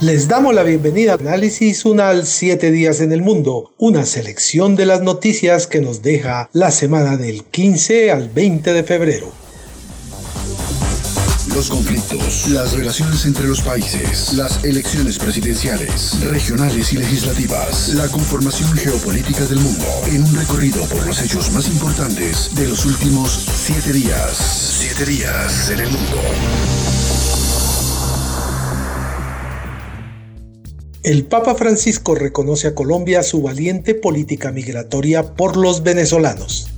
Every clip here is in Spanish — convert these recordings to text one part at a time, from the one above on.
Les damos la bienvenida a Análisis Unal 7 días en el mundo, una selección de las noticias que nos deja la semana del 15 al 20 de febrero. Los conflictos, las relaciones entre los países, las elecciones presidenciales, regionales y legislativas, la conformación geopolítica del mundo, en un recorrido por los hechos más importantes de los últimos siete días. Siete días en el mundo. El Papa Francisco reconoce a Colombia su valiente política migratoria por los venezolanos.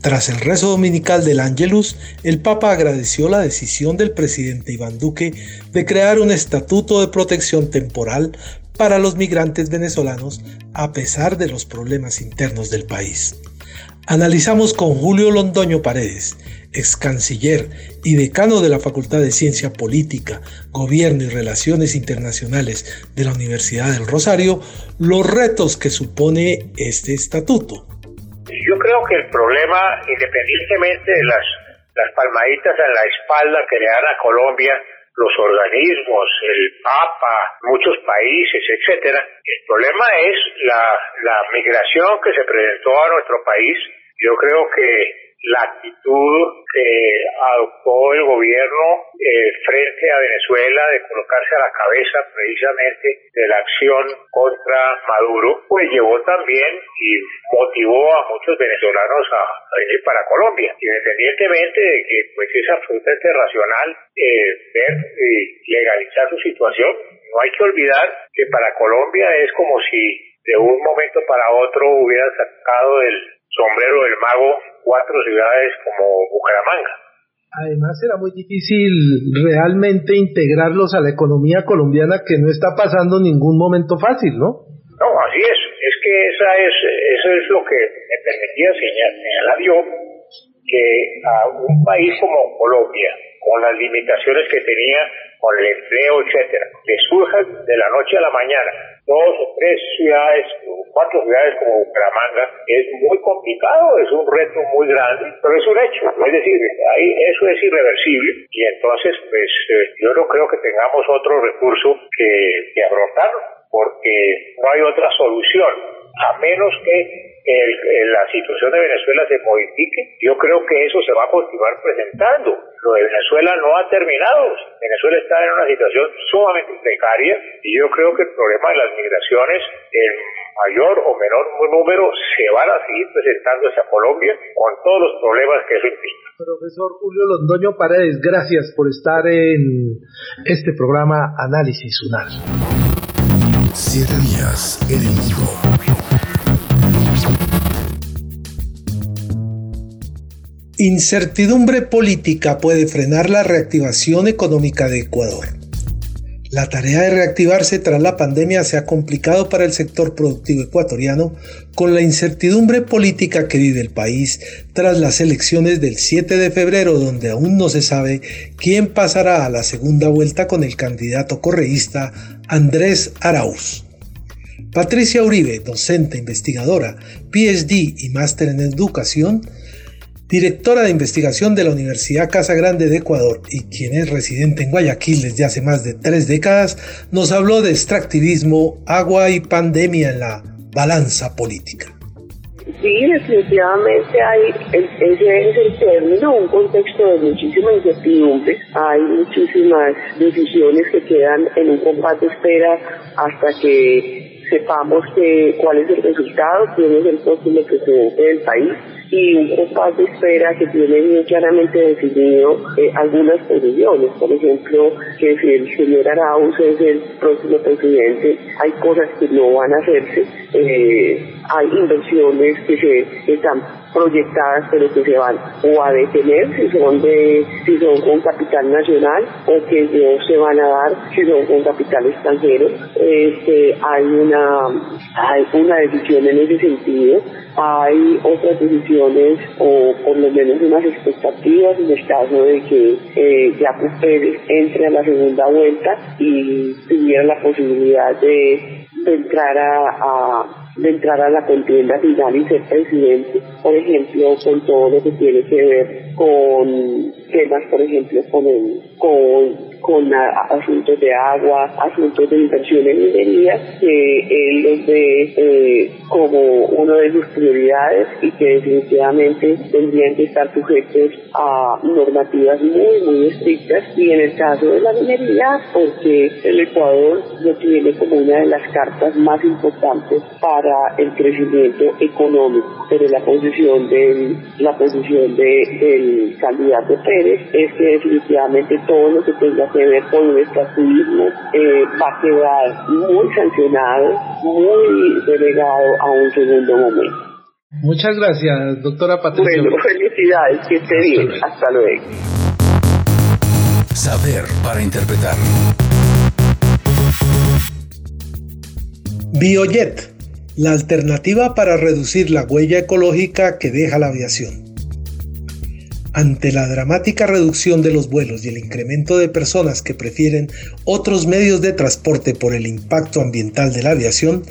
Tras el rezo dominical del Ángelus, el Papa agradeció la decisión del presidente Iván Duque de crear un estatuto de protección temporal para los migrantes venezolanos a pesar de los problemas internos del país. Analizamos con Julio Londoño Paredes, ex canciller y decano de la Facultad de Ciencia Política, Gobierno y Relaciones Internacionales de la Universidad del Rosario, los retos que supone este estatuto. Yo creo que el problema, independientemente de las, las palmaditas en la espalda que le dan a Colombia, los organismos, el Papa, muchos países, etcétera. El problema es la, la migración que se presentó a nuestro país. Yo creo que la actitud que adoptó el gobierno eh, frente a Venezuela de colocarse a la cabeza precisamente de la acción contra Maduro, pues llevó también y motivó a muchos venezolanos a, venir para Colombia, independientemente de que pues es absolutamente racional eh, ver y legalizar su situación. No hay que olvidar que para Colombia es como si de un momento para otro hubiera sacado el sombrero del mago cuatro ciudades como Bucaramanga. Además era muy difícil realmente integrarlos a la economía colombiana que no está pasando ningún momento fácil, ¿no? No, así es. Es que esa es, eso es lo que me permitía señalar yo, que a un país como Colombia, con las limitaciones que tenía con el empleo, etcétera, le surja de la noche a la mañana dos o tres ciudades, cuatro ciudades como Bucaramanga, es muy complicado, es un reto muy grande, pero es un hecho, es decir, ahí eso es irreversible y entonces pues eh, yo no creo que tengamos otro recurso que, que porque no hay otra solución, a menos que la situación de Venezuela se modifique, yo creo que eso se va a continuar presentando. Lo de Venezuela no ha terminado. Venezuela está en una situación sumamente precaria y yo creo que el problema de las migraciones, mayor o menor número, se van a seguir presentándose a Colombia con todos los problemas que eso implica. Profesor Julio Londoño Paredes, gracias por estar en este programa Análisis UNAL. Siete días en el Incertidumbre política puede frenar la reactivación económica de Ecuador. La tarea de reactivarse tras la pandemia se ha complicado para el sector productivo ecuatoriano con la incertidumbre política que vive el país tras las elecciones del 7 de febrero donde aún no se sabe quién pasará a la segunda vuelta con el candidato correísta Andrés Arauz. Patricia Uribe, docente investigadora, PhD y máster en educación, directora de investigación de la Universidad Casa Grande de Ecuador y quien es residente en Guayaquil desde hace más de tres décadas, nos habló de extractivismo, agua y pandemia en la balanza política. Sí, definitivamente hay, ese es el término, un contexto de muchísima incertidumbre. Hay muchísimas decisiones que quedan en un compás de espera hasta que sepamos que, cuál es el resultado, quién es el próximo presidente del país y un compás de espera que tiene muy claramente definido eh, algunas posiciones. Por ejemplo, que si el señor Arauz es el próximo presidente, hay cosas que no van a hacerse, eh, hay inversiones que se están proyectadas, pero que se van o a detener si son de si son con capital nacional o que no se van a dar si son con capital extranjero. Este, hay una hay una decisión en ese sentido hay otras decisiones o por lo menos unas expectativas en el caso de que eh, Jacob entre a la segunda vuelta y tuviera la posibilidad de, entrar a de entrar a la contienda final y ser presidente, por ejemplo, con todo lo que tiene que ver con temas, por ejemplo, con, el, con, asuntos de agua, asuntos de inversión en minería, que él los ve eh, como una de sus prioridades y que definitivamente tendrían que estar sujetos a normativas muy, muy estrictas. Y en el caso de la minería, porque el Ecuador lo tiene como una de las cartas más importantes para el crecimiento económico, pero la posición del, la posición de, del candidato Pérez es que definitivamente todo lo que tenga que ver con el extractivismo eh, va a quedar muy sancionado, muy delegado a un segundo momento. Muchas gracias, doctora Patricia. Bueno, felicidades, que esté bien. Hasta luego. Saber para interpretar. Biojet la alternativa para reducir la huella ecológica que deja la aviación. Ante la dramática reducción de los vuelos y el incremento de personas que prefieren otros medios de transporte por el impacto ambiental de la aviación,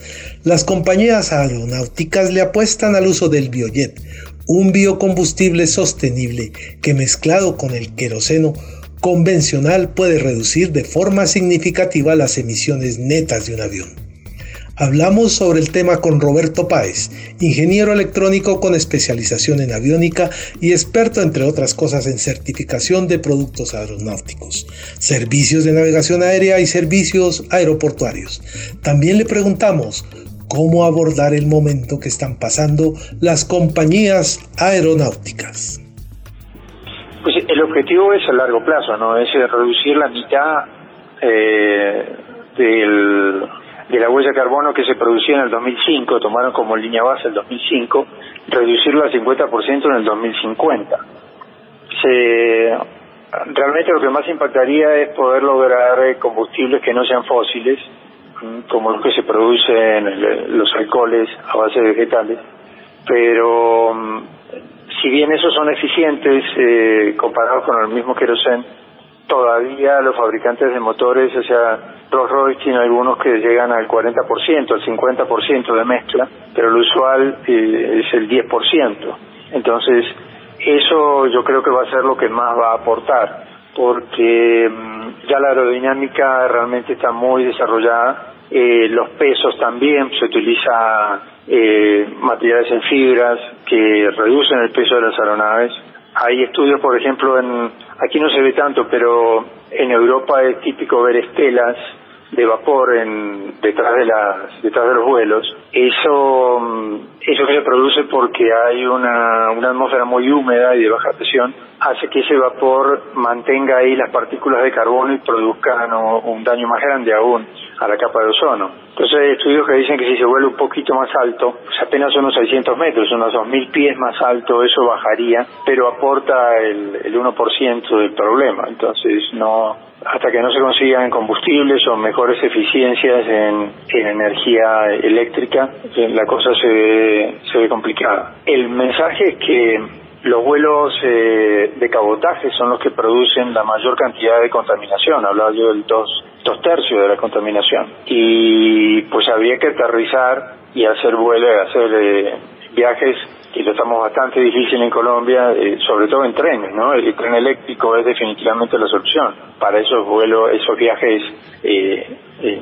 las compañías aeronáuticas le apuestan al uso del biojet, un biocombustible sostenible que mezclado con el queroseno convencional puede reducir de forma significativa las emisiones netas de un avión. Hablamos sobre el tema con Roberto Páez, ingeniero electrónico con especialización en aviónica y experto, entre otras cosas, en certificación de productos aeronáuticos, servicios de navegación aérea y servicios aeroportuarios. También le preguntamos cómo abordar el momento que están pasando las compañías aeronáuticas. Pues el objetivo es a largo plazo, ¿no? Es reducir la mitad eh, del de la huella de carbono que se producía en el 2005, tomaron como línea base el 2005, reducirlo al 50% en el 2050. Se, realmente lo que más impactaría es poder lograr combustibles que no sean fósiles, como los que se producen los alcoholes a base de vegetales, pero mm, si bien esos son eficientes eh, comparados con el mismo queroseno, todavía los fabricantes de motores, o sea, Rolls Royce tiene algunos que llegan al 40%, al 50% de mezcla, pero lo usual eh, es el 10%. Entonces, eso yo creo que va a ser lo que más va a aportar, porque mm, ya la aerodinámica realmente está muy desarrollada, eh, los pesos también, se utiliza eh, materiales en fibras que reducen el peso de las aeronaves. Hay estudios, por ejemplo, en aquí no se ve tanto, pero en Europa es típico ver estelas de vapor en, detrás de las detrás de los vuelos eso mm, eso que se produce porque hay una, una atmósfera muy húmeda y de baja presión hace que ese vapor mantenga ahí las partículas de carbono y produzcan un daño más grande aún a la capa de ozono. Entonces hay estudios que dicen que si se vuelve un poquito más alto, pues apenas unos 600 metros, unos 2.000 pies más alto, eso bajaría, pero aporta el, el 1% del problema. Entonces no, hasta que no se consigan combustibles o mejores eficiencias en, en energía eléctrica, la cosa se ve, se ve complicada. El mensaje es que los vuelos eh, de cabotaje son los que producen la mayor cantidad de contaminación, hablaba yo del dos, dos tercios de la contaminación. Y pues habría que aterrizar y hacer vuelos, hacer eh, viajes que lo estamos bastante difícil en Colombia, eh, sobre todo en trenes, ¿no? El tren eléctrico es definitivamente la solución para esos vuelos, esos viajes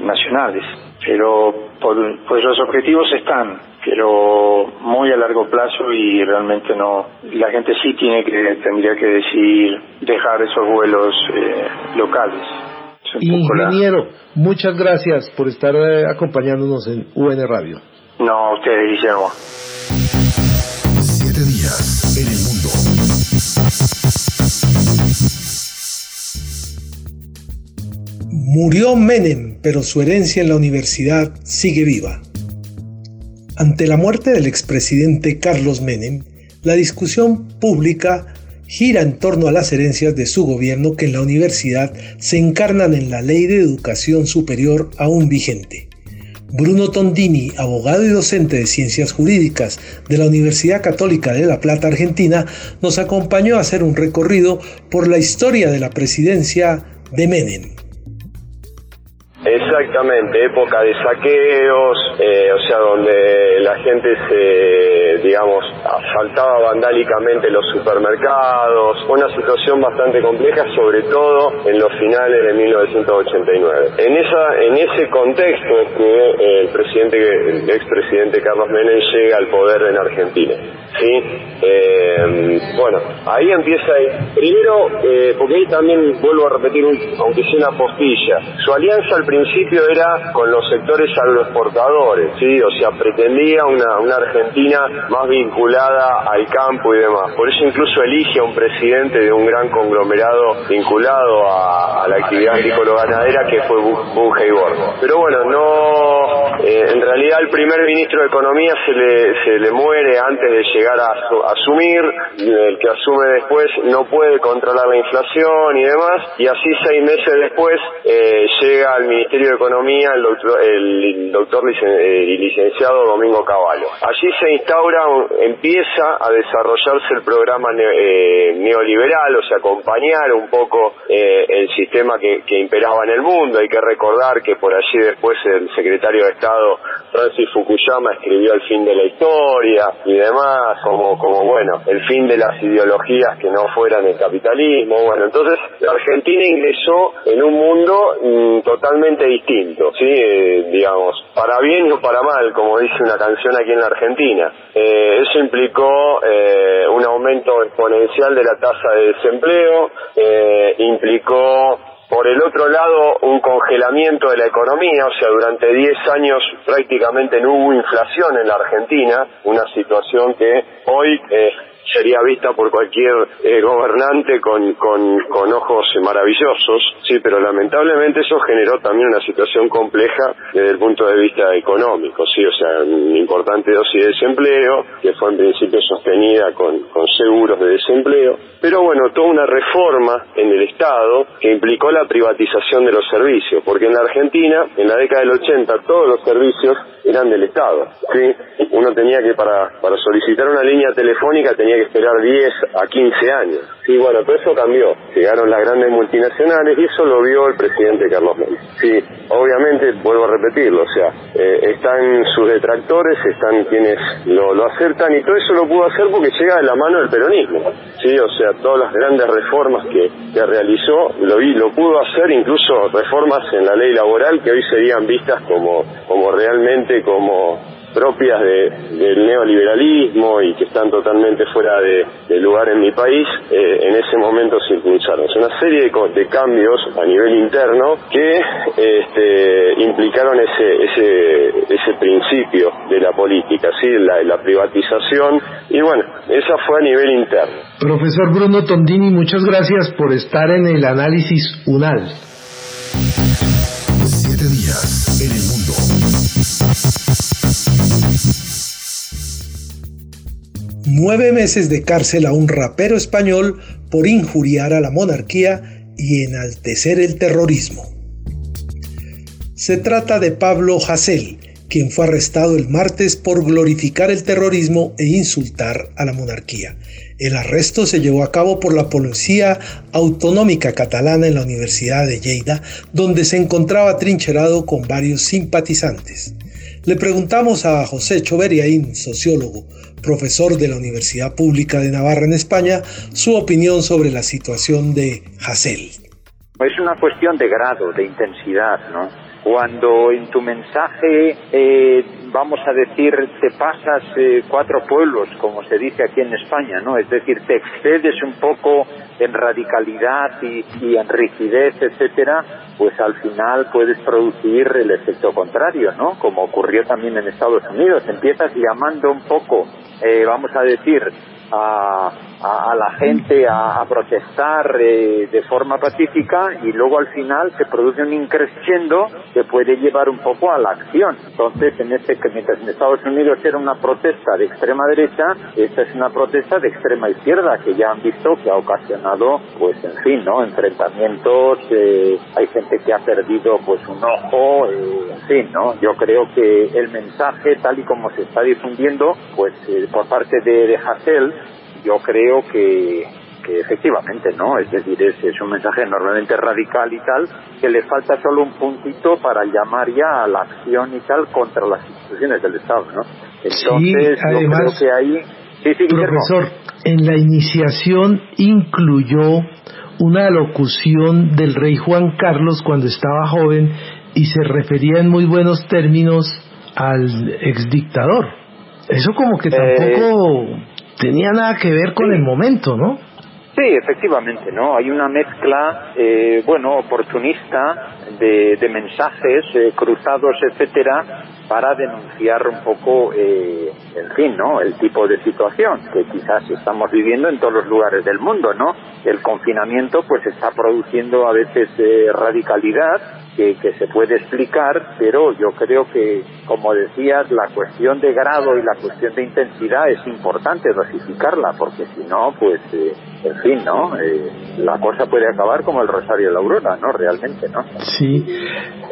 nacionales. Pero pues los objetivos están, pero muy a largo plazo y realmente no. La gente sí tiene que tendría que decidir dejar esos vuelos eh, locales. Ingeniero, muchas gracias por estar eh, acompañándonos en UN Radio. No, ustedes, Guillermo. Murió Menem, pero su herencia en la universidad sigue viva. Ante la muerte del expresidente Carlos Menem, La discusión pública gira en torno a las herencias de su gobierno que en la universidad se encarnan en la Ley de Educación Superior aún vigente. Bruno Tondini, abogado y docente de Ciencias Jurídicas de la Universidad Católica de La Plata, Argentina, nos acompañó a hacer un recorrido por la historia de la presidencia de Menem. Exactamente, época de saqueos, eh, o sea, donde la gente se, digamos, asaltaba vandálicamente los supermercados, una situación bastante compleja, sobre todo en los finales de 1989. En esa, en ese contexto es que eh, el presidente, el expresidente Carlos Menem llega al poder en Argentina. Sí, eh, bueno, ahí empieza, primero, porque ahí también vuelvo a repetir, aunque sea una postilla, su alianza al principio era con los sectores agroexportadores, ¿sí? O sea, pretendía una, Argentina más vinculada al campo y demás. Por eso incluso elige a un presidente de un gran conglomerado vinculado a, la actividad agrícola-ganadera que fue Borgo. Pero bueno, no, eh, en realidad el primer ministro de Economía se le, se le muere antes de llegar a, asumir, el que asume después no puede controlar la inflación y demás, y así seis meses después eh, llega al Ministerio de Economía el doctor, el doctor eh, y licenciado Domingo Cavallo. Allí se instaura, empieza a desarrollarse el programa eh, neoliberal, o sea, acompañar un poco eh, el sistema que, que imperaba en el mundo. Hay que recordar que por allí después el secretario de Estado Francis Fukuyama escribió el fin de la historia y demás, como, como bueno, el fin de las ideologías que no fueran el capitalismo. Bueno, entonces la Argentina ingresó en un mundo mm, totalmente distinto, ¿sí? Eh, digamos, para bien o para mal, como dice una canción aquí en la Argentina. Eh, eso implicó eh, un aumento exponencial de la tasa de desempleo, implicó por el otro lado, un congelamiento de la economía, o sea, durante 10 años prácticamente no hubo inflación en la Argentina, una situación que hoy eh, sería vista por cualquier eh, gobernante con, con, con, ojos maravillosos, sí, pero lamentablemente eso generó también una situación compleja desde el punto de vista económico, sí, o sea, una importante dosis de desempleo, que fue en principio sostenida con, con seguros de desempleo, pero bueno, toda una reforma en el Estado que implicó la privatización de los servicios, porque en la Argentina, en la década del 80, todos los servicios eran del Estado, sí, uno tenía que para, para solicitar una línea telefónica tenía que esperar 10 a 15 años. Sí, bueno, todo eso cambió. Llegaron las grandes multinacionales y eso lo vio el presidente Carlos Menem. Sí, obviamente, vuelvo a repetirlo, o sea, eh, están sus detractores, están quienes lo, lo aceptan y todo eso lo pudo hacer porque llega de la mano del peronismo. Sí, o sea, todas las grandes reformas que, que realizó lo, vi, lo pudo hacer, incluso reformas en la ley laboral que hoy serían vistas como, como realmente como propias del neoliberalismo y que están totalmente fuera de, lugar en mi país, eh, en ese momento se impulsaron. Es una serie de, cambios a nivel interno que este, implicaron ese, ese, ese principio de la política, ¿sí? la, la privatización, y bueno, esa fue a nivel interno. Profesor Bruno Tondini, muchas gracias por estar en el análisis UNAL. Nueve meses de cárcel a un rapero español por injuriar a la monarquía y enaltecer el terrorismo. Se trata de Pablo Hasél, quien fue arrestado el martes por glorificar el terrorismo e insultar a la monarquía. El arresto se llevó a cabo por la Policía Autonómica Catalana en la Universidad de Lleida, donde se encontraba trincherado con varios simpatizantes. Le preguntamos a José Choveriaín, sociólogo, profesor de la Universidad Pública de Navarra en España, su opinión sobre la situación de Hassel. Es una cuestión de grado, de intensidad, ¿no? Cuando en tu mensaje, eh, vamos a decir, te pasas eh, cuatro pueblos, como se dice aquí en España, ¿no? Es decir, te excedes un poco en radicalidad y, y en rigidez, etcétera, pues al final puedes producir el efecto contrario, ¿no? Como ocurrió también en Estados Unidos. Empiezas llamando un poco, eh, vamos a decir, a, a, la gente a, protestar eh, de forma pacífica y luego al final se produce un increscendo que puede llevar un poco a la acción. Entonces, en este mientras en Estados Unidos era una protesta de extrema derecha, esta es una protesta de extrema izquierda que ya han visto que ha ocasionado, pues en fin, ¿no? Enfrentamientos, eh, hay gente que ha perdido pues un ojo, eh, en fin, ¿no? Yo creo que el mensaje tal y como se está difundiendo, pues por parte de, de Hassel, yo creo que, que efectivamente, ¿no? Es decir, es, es, un mensaje enormemente radical y tal, que le falta solo un puntito para llamar ya a la acción y tal contra las instituciones del Estado, ¿no? Entonces, sí, además, yo creo que ahí... Sí, sí, profesor, en la iniciación incluyó una locución del rey Juan Carlos cuando estaba joven y se refería en muy buenos términos al exdictador. Eso como que tampoco eh, tenía nada que ver con el momento, ¿no? Sí, efectivamente, ¿no? Hay una mezcla, eh, bueno, oportunista de, mensajes eh, cruzados, etcétera, para denunciar un poco, eh, en fin, ¿no? El tipo de situación que quizás estamos viviendo en todos los lugares del mundo, ¿no? El confinamiento, pues, está produciendo a veces radicalidad que, se puede explicar, pero yo creo que, como decías, la cuestión de grado y la cuestión de intensidad es importante dosificarla, porque si no, pues, eh, en fin, ¿no? Eh, la cosa puede acabar como el Rosario de la Aurora, ¿no? Realmente, ¿no? Sí.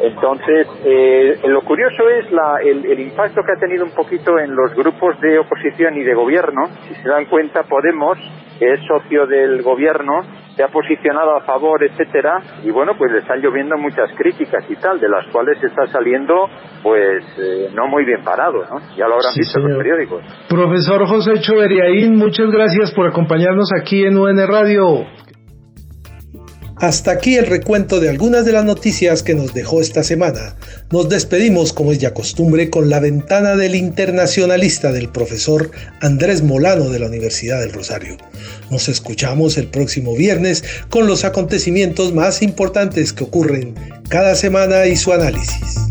Entonces, eh, lo curioso es la, el, el impacto que ha tenido un poquito en los grupos de oposición y de gobierno. Si se dan cuenta, Podemos, que es socio del gobierno, se ha posicionado a favor, etcétera, y bueno, pues le están lloviendo muchas críticas y tal, de las cuales está saliendo, pues, eh, no muy bien parado, ¿no? Ya lo habrán visto en los periódicos. Profesor José Choveriaín, muchas gracias por acompañarnos aquí en UN Radio. Hasta aquí el recuento de algunas de las noticias que nos dejó esta semana. Nos despedimos, como es ya costumbre, con la ventana del internacionalista del profesor Andrés Molano de la Universidad del Rosario. Nos escuchamos el próximo viernes con los acontecimientos más importantes que ocurren cada semana y su análisis.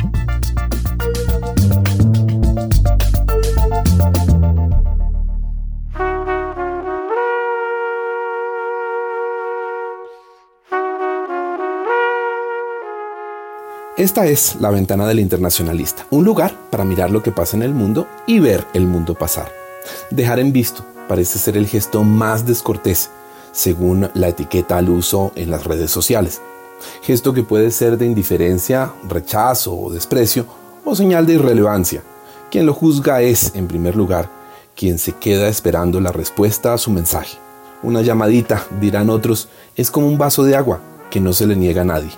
Esta es la ventana del internacionalista, un lugar para mirar lo que pasa en el mundo y ver el mundo pasar. Dejar en visto parece ser el gesto más descortés, según la etiqueta al uso en las redes sociales. Gesto que puede ser de indiferencia, rechazo o desprecio, o señal de irrelevancia. Quien lo juzga es, en primer lugar, quien se queda esperando la respuesta a su mensaje. Una llamadita, dirán otros, es como un vaso de agua que no se le niega a nadie.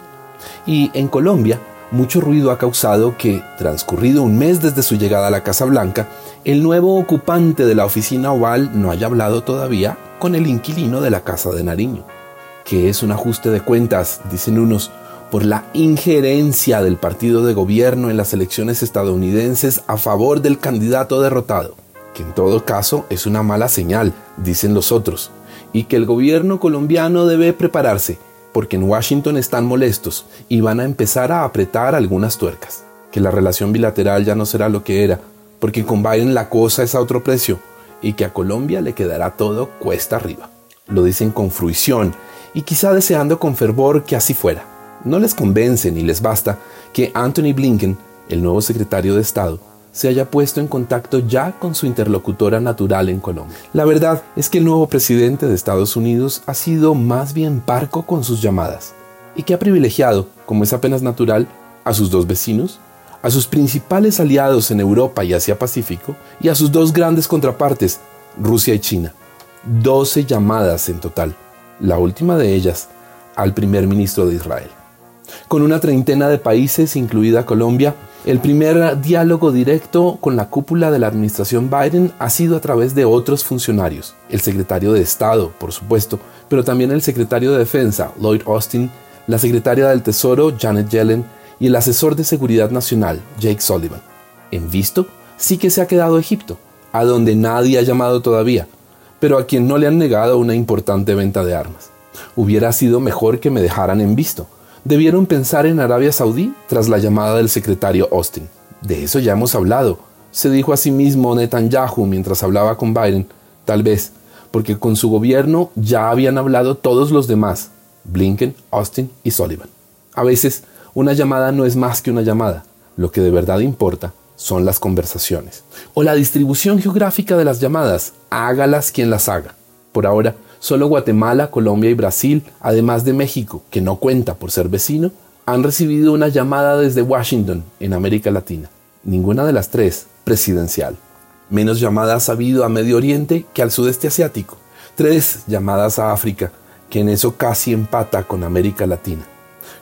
Y en Colombia, mucho ruido ha causado que, transcurrido un mes desde su llegada a la Casa Blanca, el nuevo ocupante de la oficina oval no haya hablado todavía con el inquilino de la Casa de Nariño, que es un ajuste de cuentas, dicen unos, por la injerencia del partido de gobierno en las elecciones estadounidenses a favor del candidato derrotado, que en todo caso es una mala señal, dicen los otros, y que el gobierno colombiano debe prepararse porque en Washington están molestos y van a empezar a apretar algunas tuercas, que la relación bilateral ya no será lo que era, porque con Biden la cosa es a otro precio y que a Colombia le quedará todo cuesta arriba. Lo dicen con fruición y quizá deseando con fervor que así fuera. No les convence ni les basta que Anthony Blinken, el nuevo secretario de Estado, se haya puesto en contacto ya con su interlocutora natural en Colombia. La verdad es que el nuevo presidente de Estados Unidos ha sido más bien parco con sus llamadas y que ha privilegiado, como es apenas natural, a sus dos vecinos, a sus principales aliados en Europa y Asia Pacífico y a sus dos grandes contrapartes, Rusia y China. Doce llamadas en total, la última de ellas al primer ministro de Israel. Con una treintena de países, incluida Colombia, el primer diálogo directo con la cúpula de la administración Biden ha sido a través de otros funcionarios, el secretario de Estado, por supuesto, pero también el secretario de Defensa, Lloyd Austin, la secretaria del Tesoro, Janet Yellen, y el asesor de Seguridad Nacional, Jake Sullivan. En visto, sí que se ha quedado Egipto, a donde nadie ha llamado todavía, pero a quien no le han negado una importante venta de armas. Hubiera sido mejor que me dejaran en visto, debieron pensar en Arabia Saudí tras la llamada del secretario Austin. De eso ya hemos hablado, se dijo a sí mismo Netanyahu mientras hablaba con Biden. Tal vez porque con su gobierno ya habían hablado todos los demás, Blinken, Austin y Sullivan. A veces, una llamada no es más que una llamada. Lo que de verdad importa son las conversaciones. O la distribución geográfica de las llamadas, hágalas quien las haga. Por ahora, solo Guatemala, Colombia y Brasil, además de México, que no cuenta por ser vecino, han recibido una llamada desde Washington, en América Latina. Ninguna de las tres presidencial. Menos llamadas ha habido a Medio Oriente que al sudeste asiático. Tres llamadas a África, que en eso casi empata con América Latina.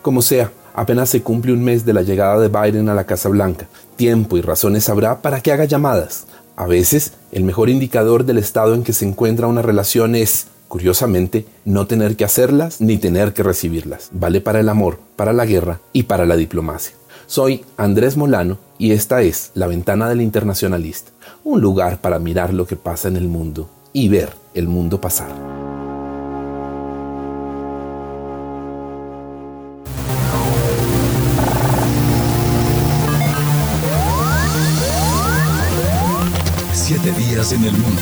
Como sea, apenas se cumple un mes de la llegada de Biden a la Casa Blanca. Tiempo y razones habrá para que haga llamadas. A veces, el mejor indicador del estado en que se encuentra una relación es, curiosamente, no tener que hacerlas ni tener que recibirlas. Vale para el amor, para la guerra y para la diplomacia. Soy Andrés Molano y esta es La Ventana del Internacionalista, un lugar para mirar lo que pasa en el mundo y ver el mundo pasar. Siete días en el mundo.